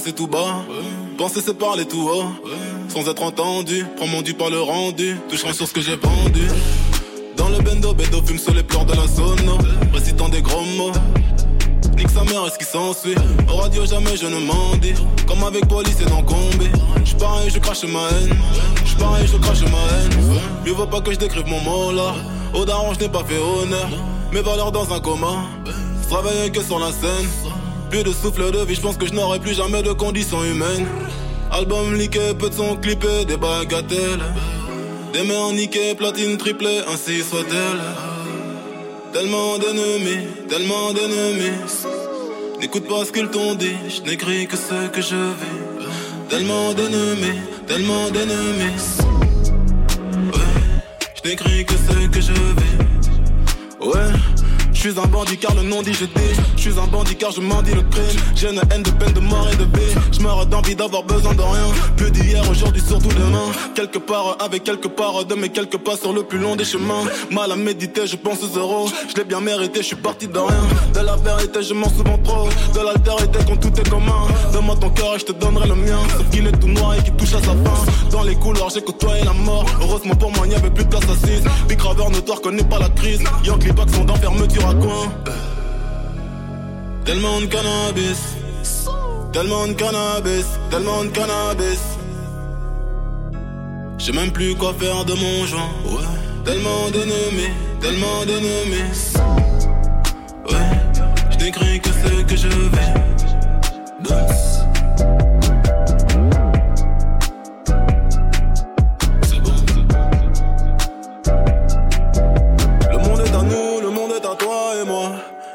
Penser tout bas. Penser c'est parler tout haut. Sans être entendu. Prends mon dû par le rendu. Toucherai sur ce que j'ai vendu. Dans le bendo, bédo fume sur les pleurs de la sono. Récitant des gros mots. Nique sa mère, est-ce qui s'ensuit? Au radio, jamais je ne m'en dis. Comme avec police et dans combi. J'suis pareil, je crache ma haine. J'suis pareil, je crache ma haine. Mieux vaut pas que je décrive mon mot là. Au daron, je n'ai pas fait honneur. Mes valeurs dans un coma. Je travaillais que sur la scène. Plus de souffle de vie, je pense que je n'aurai plus jamais de conditions humaines. Album liqué, peu de son clippé, des bagatelles. Des mains niquées, platine triplée, ainsi soit-elle. Tellement d'ennemis, tellement d'ennemis. N'écoute pas ce qu'ils t'ont dit, je n'écris que ce que je vis. Tellement d'ennemis, tellement d'ennemis. Ouais, je n'écris que ce que je vis. Ouais. Je suis un bandit car le nom dit je dis Je suis un bandit car je m'en dis le crime J'ai une haine de peine de mort et de vie Je meurs d'envie d'avoir besoin de rien Plus d'hier aujourd'hui sur tout demain. Quelque part avec quelque part de mes quelques pas sur le plus long des chemins. Mal à méditer, je pense aux euros. Je l'ai bien mérité, je suis parti de rien. De la vérité, je mens souvent trop. De l'altérité quand tout est commun. Donne-moi ton cœur et je te donnerai le mien. Sauf qu'il est tout noir et qui touche à sa fin. Dans les couloirs, j'ai côtoyé la mort. Heureusement pour moi, il n'y avait plus de place assise. Big graveur notoire connaît pas la crise. Yankee les sont dans fermeture Tellement de cannabis. Tellement de cannabis. Tellement de cannabis. J'ai même plus quoi faire de mon genre. Ouais. Tellement d'ennemis, tellement d'ennemis. Ouais, je n'écris que ce que je vais.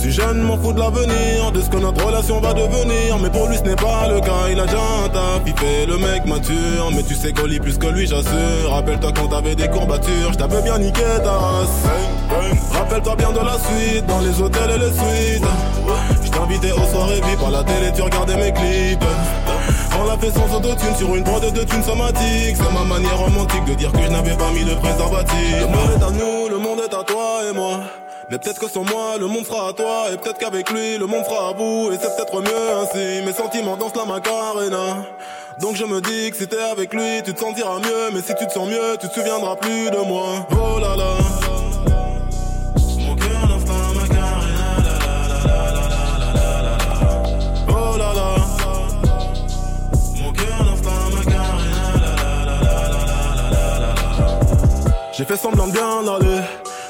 suis jeune, m'en fous de l'avenir, de ce que notre relation va devenir, mais pour lui ce n'est pas le cas, il a déjà un taf, il fait le mec mature, mais tu sais qu'on lit plus que lui, j'assure. Rappelle-toi quand t'avais des courbatures, je bien niqué ta race. Rappelle-toi bien de la suite, dans les hôtels et les suites. Je t'invitais aux soirées VIP à la télé, tu regardais mes clips. On l'a fait sans autotune sur une prod de thunes somatique. C'est ma manière romantique de dire que je n'avais pas mis de préservatif. Le monde est à nous, le monde est à toi et moi. Mais peut-être que sans moi, le monde fera à toi. Et peut-être qu'avec lui, le monde fera à bout. Et c'est peut-être mieux ainsi. Mes sentiments dansent la macarena. Donc je me dis que si t'es avec lui, tu te sentiras mieux. Mais si tu te sens mieux, tu te souviendras plus de moi. Oh là là. Mon cœur danse la macarena. La la la. Oh là là. Mon cœur danse la macarena. La la la la. J'ai fait semblant de bien aller.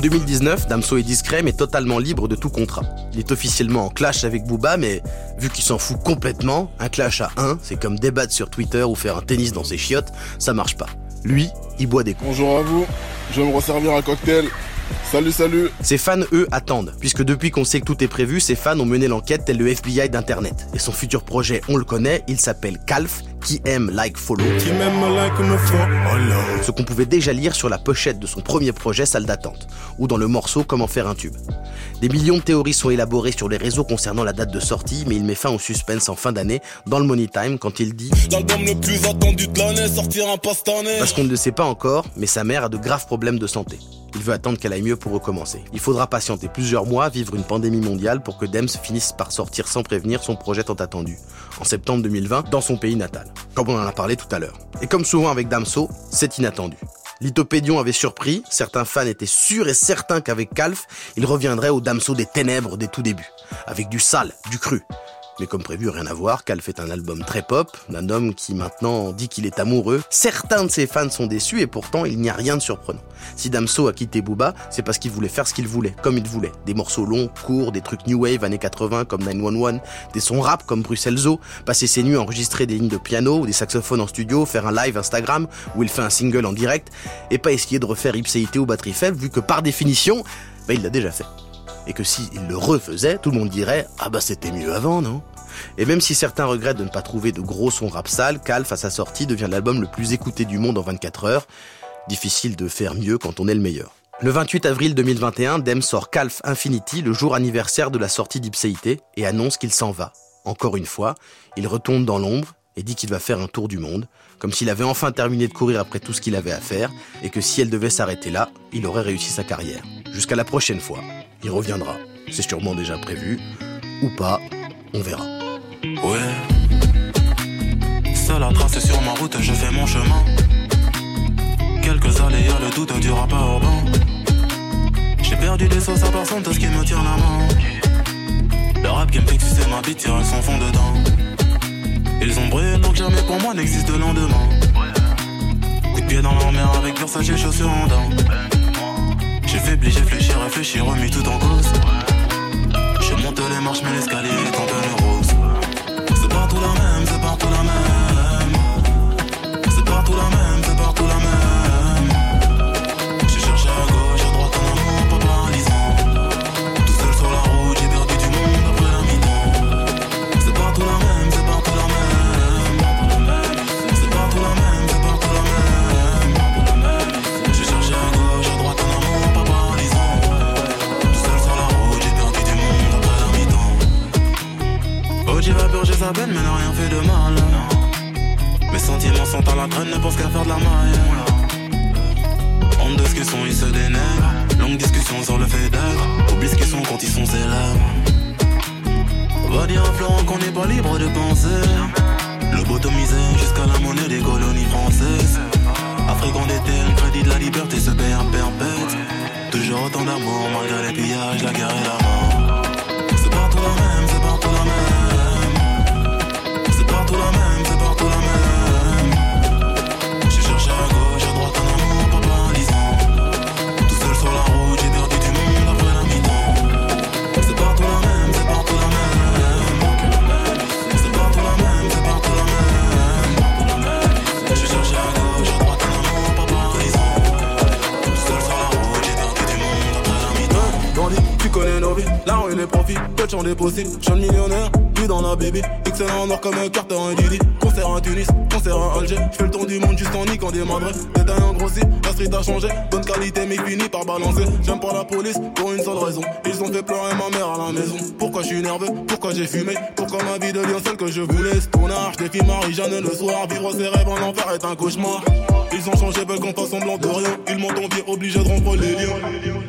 2019, Damso est discret mais totalement libre de tout contrat. Il est officiellement en clash avec Booba, mais vu qu'il s'en fout complètement, un clash à 1, c'est comme débattre sur Twitter ou faire un tennis dans ses chiottes, ça marche pas. Lui, il boit des coups. Bonjour à vous, je vais me resservir un cocktail. Salut, salut. Ses fans, eux, attendent, puisque depuis qu'on sait que tout est prévu, ses fans ont mené l'enquête tel le FBI d'Internet. Et son futur projet, on le connaît, il s'appelle Calf, qui aime, like, follow. Qui m'aime like me follow Ce qu'on pouvait déjà lire sur la pochette de son premier projet, Salle d'attente, ou dans le morceau Comment faire un tube. Des millions de théories sont élaborées sur les réseaux concernant la date de sortie, mais il met fin au suspense en fin d'année dans le Money Time quand il dit L'album le plus attendu de l'année sortira pas cette année Parce qu'on ne le sait pas encore, mais sa mère a de graves problèmes de santé. Il veut attendre qu'elle aille mieux pour recommencer. Il faudra patienter plusieurs mois, vivre une pandémie mondiale pour que Dems finisse par sortir sans prévenir son projet tant attendu, en septembre 2020, dans son pays natal, comme on en a parlé tout à l'heure. Et comme souvent avec Damso, c'est inattendu. Lithopédion avait surpris, certains fans étaient sûrs et certains qu'avec Calf, il reviendrait au Damso des ténèbres des tout débuts, avec du sale, du cru. Mais comme prévu, rien à voir, Cal fait un album très pop, d'un homme qui maintenant dit qu'il est amoureux. Certains de ses fans sont déçus et pourtant il n'y a rien de surprenant. Si Damso a quitté Booba, c'est parce qu'il voulait faire ce qu'il voulait, comme il voulait. Des morceaux longs, courts, des trucs new wave années 80 comme 911, des sons rap comme Bruxelles Zoo, passer ses nuits à enregistrer des lignes de piano ou des saxophones en studio, faire un live Instagram où il fait un single en direct, et pas essayer de refaire ipséité ou batterie faible vu que par définition, bah, il l'a déjà fait. Et que s'il le refaisait, tout le monde dirait Ah bah c'était mieux avant, non? Et même si certains regrettent de ne pas trouver de gros sons rap sales, Calf à sa sortie devient l'album le plus écouté du monde en 24 heures. Difficile de faire mieux quand on est le meilleur. Le 28 avril 2021, Dem sort Calf Infinity, le jour anniversaire de la sortie d'Ipséité, et annonce qu'il s'en va. Encore une fois, il retourne dans l'ombre et dit qu'il va faire un tour du monde, comme s'il avait enfin terminé de courir après tout ce qu'il avait à faire, et que si elle devait s'arrêter là, il aurait réussi sa carrière. Jusqu'à la prochaine fois, il reviendra. C'est sûrement déjà prévu, ou pas, on verra. Ouais. Seul à tracer sur ma route, je fais mon chemin. Quelques aléas, le doute du rap urbain. J'ai perdu des sauces à personne, tout ce qui me tient la main. Le rap qui me fait c'est ma bite, tire son fond dedans. Ils ont brûlé, donc jamais pour moi n'existe de lendemain. Coup de pied dans leur mer avec Versace chaussures en dents. J'ai faibli, j'ai fléchi, réfléchi, remis tout en cause. Je monte les marches, mais l'escalier est en mais n'a rien fait de mal. Mes sentiments sont à la traîne, ne pensent qu'à faire de la maille. Qu'ils sont, ils se dénègrent. Longue discussion sur le fait d'être. Oublie ce qu'ils sont quand ils sont célèbres. Va dire à Florent qu'on n'est pas libre de penser. Lobotomisé jusqu'à la monnaie des colonies françaises. Afrique en déterre, le crédit de la liberté se paye un perpète. Toujours autant d'amour malgré les pillages, la guerre et la mort. C'est partout la même, c'est partout la même. Partout la même, c'est partout la même. J'ai cherché à gauche, à droite, un amour pas paralysant. Tout seul sur la route, j'ai perdu du monde après la mi-temps. C'est partout la même, c'est partout la même. C'est partout la même, c'est partout la même. J'ai cherché à gauche, à droite, un amour pas paralysant. Tout seul sur la route, j'ai perdu du monde après la mi-temps. Grandi, tu connais nos vies, on est les profits, peu de champs possibles. Jeune millionnaire, plus dans la baby. Excellent en or comme un Carter, un Didi. Concert à Tunis, concert à Alger. J'fais le tour du monde juste en niquant des madres. Détail en grossi, la street a changé. Bonne qualité, mais fini par balancer. J'aime pas la police pour une seule raison. Ils ont fait pleurer ma mère à la maison. Pourquoi je suis nerveux, pourquoi j'ai fumé, pourquoi ma vie devient celle que je voulais? Stonard, j'défie Marie-Jeanne le soir. Vivre ses rêves en enfer est un cauchemar. Ils ont changé, veulent qu'on fasse semblant de rien. Ils m'ont envié, obligé de rompre les liens.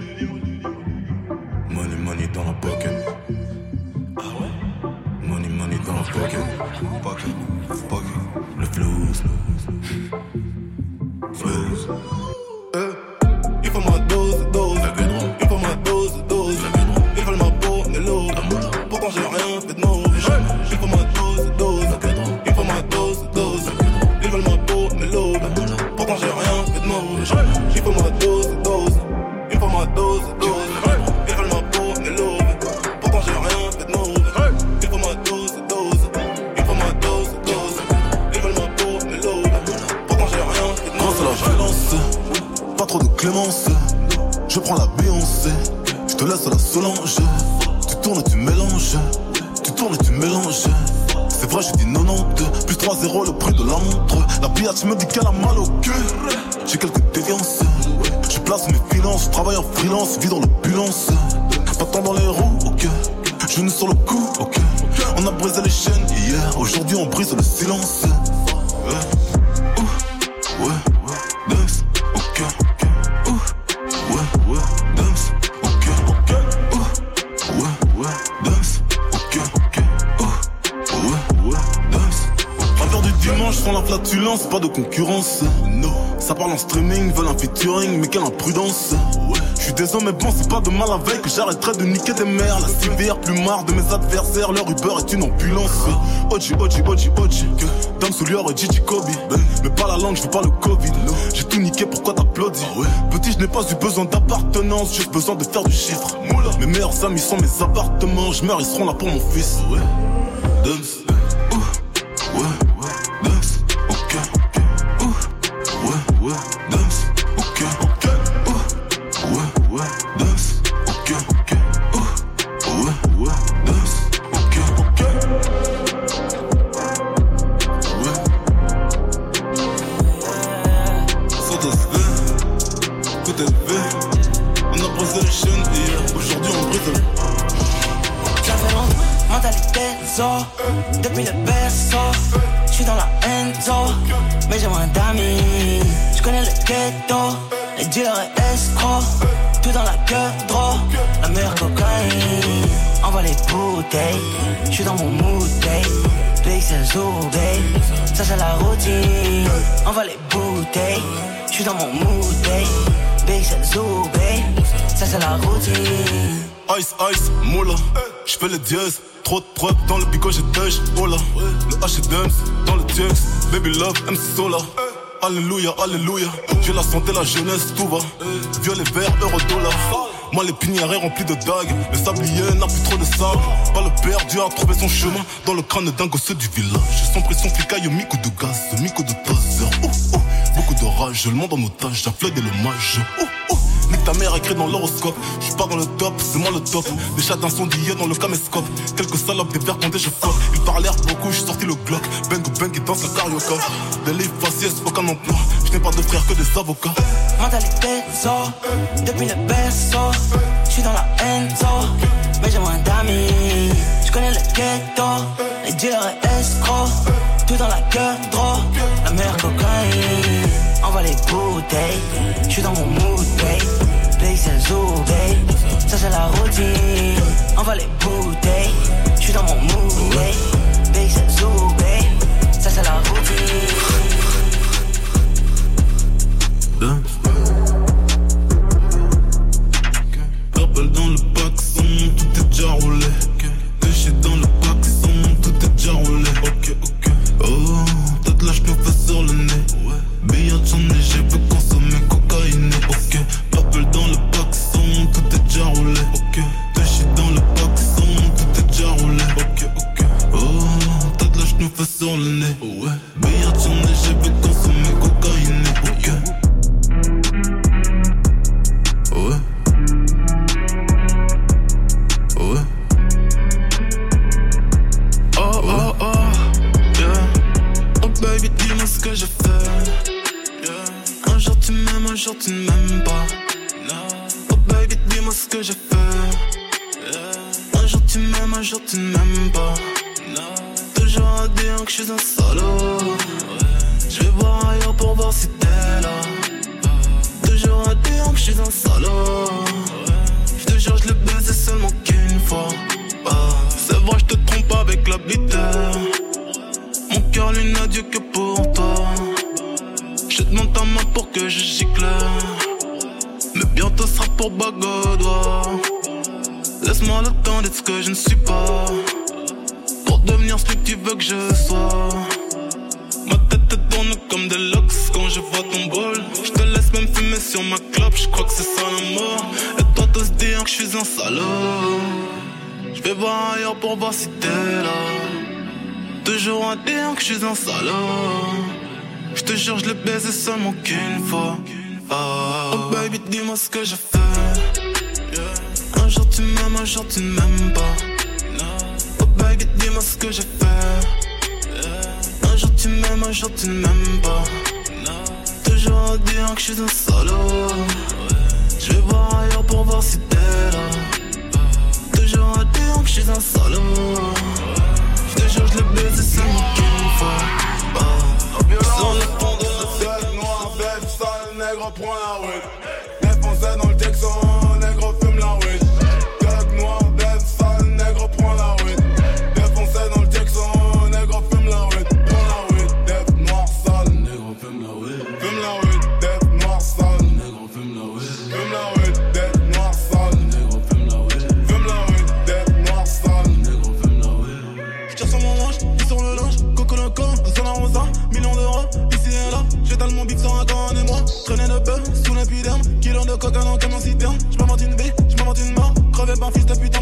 La j'arrêterai de niquer des mères. La civière, plus marre de mes adversaires, leur Uber est une ambulance. Oji, Oji, Oji, Oji. Dame Soulier et Gigi Kobe. Mais pas la langue, je veux pas le Covid. J'ai tout niqué, pourquoi t'applaudis? Petit, je n'ai pas eu besoin d'appartenance, j'ai besoin de faire du chiffre. Mes meilleurs amis sont mes appartements, je meurs, ils seront là pour mon fils. Trop de preuves dans le bigot, j'ai. Oh là, le H et dans le Tux. Baby love, MC Sola. Alléluia, alléluia. J'ai la santé, la jeunesse, tout va. Violet, vert, euro, dollar. Moi, les pinières remplis de dagues. Le sablier n'a plus trop de sable. Pas le perdu a trouvé son chemin dans le crâne d'un gosse du village. Sans pression, flicaille, mico de gaz, mico de taser. Beaucoup de rage, le monde en otage, j'afflède et l'hommage. Nique ta mère écrit dans l'horoscope. J'suis pas dans le top, c'est moi le top. Des chats incendiés dans le caméscope. Quelques salopes, des verres quand je flotte. Ils parlèrent beaucoup, j'suis sorti le Glock. Bang bang, ils dansent la carioca. Des livres faciès, aucun emploi. J'n'ai pas de frères que des avocats. Mentalité zo, depuis le berceau. J'suis dans la haine mais j'ai moins d'amis. J'connais le ghetto, les dealers et escrocs. Tout dans la gueule, trop, la mer cocaïne. Envoie les bouteilles, j'suis dans mon mood, babe c'est le zoo, babe. Ça, c'est la routine. Envoie les bouteilles. J'suis dans mon mood, babe. C'est le zoo, babe. Ça, c'est la routine. Purple dans le paxon, tout est déjà roulé. Déchet dans le dire que je suis un salaud. Je vais voir ailleurs pour voir si t'es là. Toujours à dire que je suis un salaud. Je te jure, je l'ai baisé seulement qu'une fois. Oh baby, dis-moi ce que je fais. Un jour tu m'aimes, un jour tu ne m'aimes pas. Oh baby, dis-moi ce que je fais. Un jour tu m'aimes, un jour tu ne m'aimes pas. Toujours à dire que je suis un solo. Je vais voir ailleurs pour voir si là. Toujours à dire que je suis un solo. Je te jure, je le baise, c'est une fois. Sur le pont de nègre prend la route. Défoncé bain, fils de pute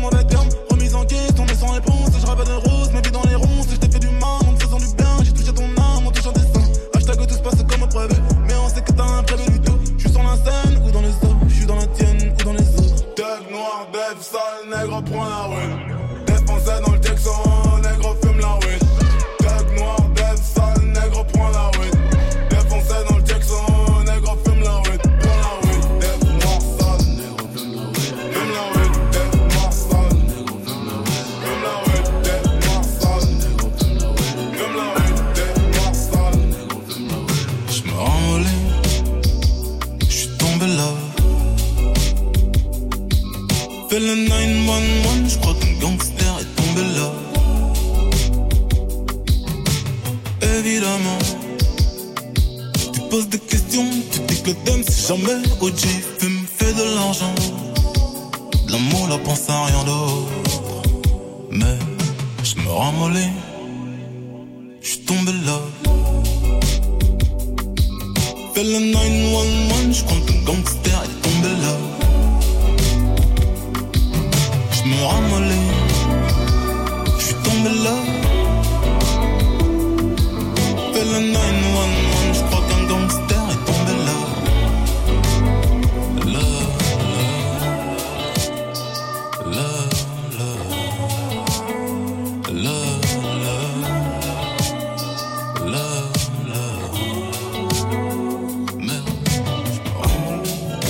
appelle le 911, je crois qu'un gangster est tombé là. Évidemment, tu poses des questions, tu dis que t'aimes si jamais OG fume, fait de l'argent. De l'amour, la pense à rien d'autre. Mais je me ramollis, je suis tombé là. Fais le 911, je crois qu'un gangster est tombé là.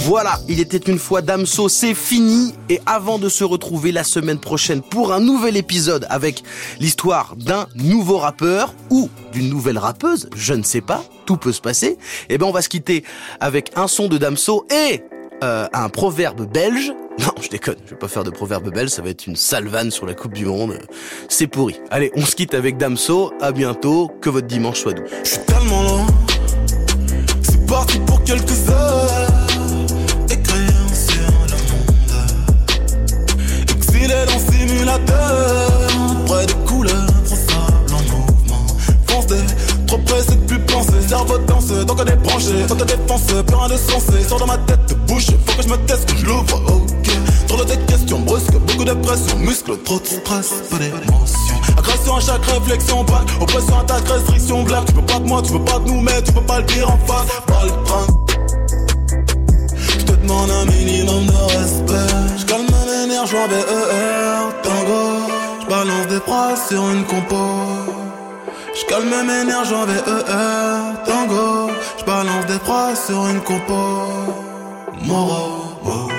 Voilà, il était une fois Damso, c'est fini. Et avant de se retrouver la semaine prochaine pour un nouvel épisode avec l'histoire d'un nouveau rappeur ou d'une nouvelle rappeuse, je ne sais pas, tout peut se passer. Eh ben, on va se quitter avec un son de Damso et euh, un proverbe belge. <laughs> Non, je déconne, je vais pas faire de proverbe belge, ça va être une salvanne sur la Coupe du Monde. C'est pourri. Allez, on se quitte avec Damso, à bientôt, que votre dimanche soit doux. Je suis tellement c'est parti pour quelques heures. Tant qu'on est branché Tant que défense, plus rien de sensé Sors dans ma tête bouche, faut que je me teste, que je l'ouvre, ok. Trop de questions brusques, beaucoup de pression. Muscle, trop de stress, peu d'émotion Agression à chaque réflexion, bac Oppression, attaque, restriction, blague Tu peux pas de moi, tu veux pas de nous, mais tu peux pas le dire en face. Pas le train Je te demande un minimum de respect. Je calme en BER, tango. J'balance des phrases sur une compo. J'calme mes nerfs en VER, tango. Des phrases sur une compo. Moro, Donne-moi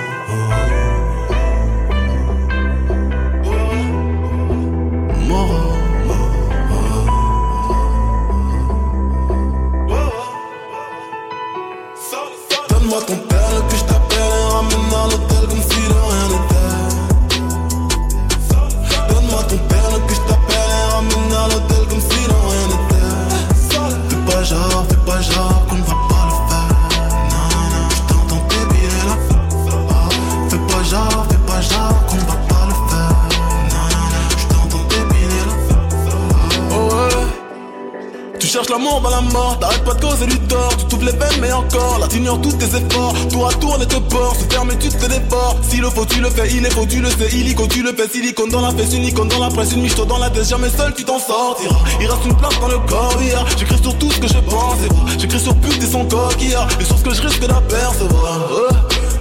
cherches l'amour, bah la mort, t'arrêtes pas de causer du tort, tu t'ouvres les veines mais encore, là t'ignores tous tes efforts, tour à tour on te porte, se ferme et tu te déportes, si le faut tu le fais, il est faux tu le sais, illico tu le fais, silicone dans la fesse, une icône dans la presse, une miche dans la tête, jamais seul tu t'en sortiras, il reste une place dans le corps, hier, j'écris sur tout ce que je pense, j'écris sur pute et son coquillard, et sur ce que je risque d'apercevoir.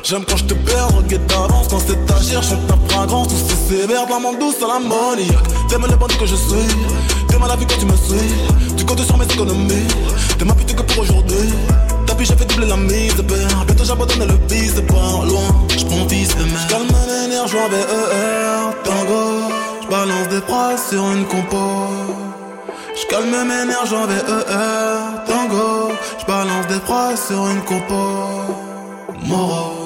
J'aime quand je te perds, regarde d'avance. Quand c'est ta gire, chante ta fragrance. Tout c'est sévère, la main douce à l'ammoniaque T'aimes les bandits que je suis T'aimes la vie quand tu me suis Tu comptes sur mes économies. T'es ma pute que pour aujourd'hui. Tapis j'ai fait doubler la mise de père Bientôt j'abandonne le vice de pas loin. J'prends fils de mère J'calme mes nerfs, j'vois VER Tango J'balance des phrases sur une compo. J'calme mes nerfs, j'vois VER Tango J'balance des phrases sur une compo. Moro